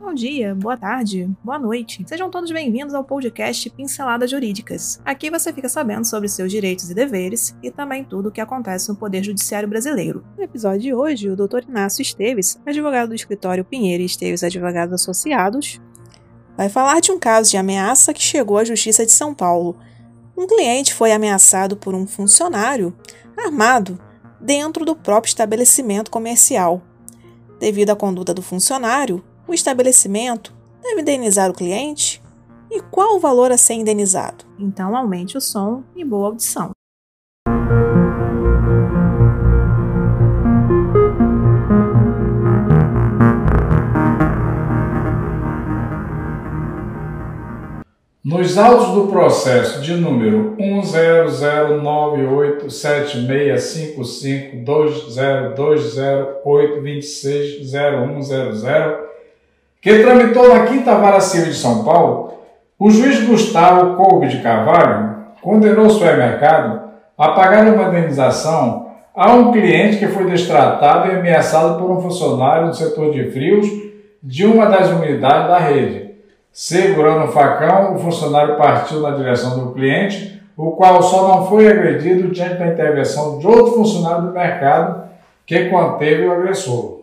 Bom dia, boa tarde, boa noite. Sejam todos bem-vindos ao podcast Pinceladas Jurídicas. Aqui você fica sabendo sobre seus direitos e deveres e também tudo o que acontece no Poder Judiciário Brasileiro. No episódio de hoje, o Dr. Inácio Esteves, advogado do escritório Pinheiro e Esteves Advogados Associados, vai falar de um caso de ameaça que chegou à Justiça de São Paulo. Um cliente foi ameaçado por um funcionário armado dentro do próprio estabelecimento comercial. Devido à conduta do funcionário, o estabelecimento deve indenizar o cliente? E qual o valor a ser indenizado? Então aumente o som e boa audição. Nos autos do processo de número 1009875520208260100, que tramitou na Quinta Vara Civil de São Paulo, o juiz Gustavo Coube de Carvalho condenou o supermercado a pagar uma indenização a um cliente que foi destratado e ameaçado por um funcionário do setor de frios de uma das unidades da rede Segurando o facão, o funcionário partiu na direção do cliente, o qual só não foi agredido diante da intervenção de outro funcionário do mercado que conteve o agressor.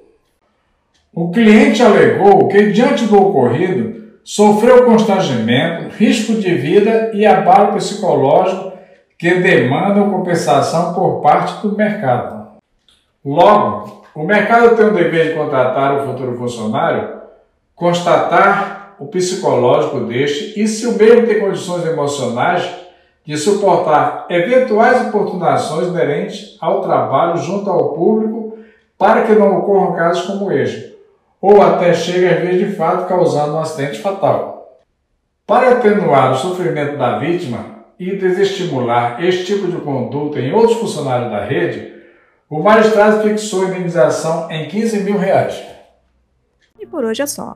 O cliente alegou que, diante do ocorrido, sofreu constrangimento, risco de vida e abalo psicológico que demandam compensação por parte do mercado. Logo, o mercado tem o dever de contratar o futuro funcionário, constatar o psicológico deste e se o mesmo tem condições emocionais de suportar eventuais importunações inerentes ao trabalho junto ao público para que não ocorram casos como este, ou até chegue a vir de fato causando um acidente fatal. Para atenuar o sofrimento da vítima e desestimular este tipo de conduta em outros funcionários da rede, o magistrado fixou a indenização em 15 mil reais. E por hoje é só.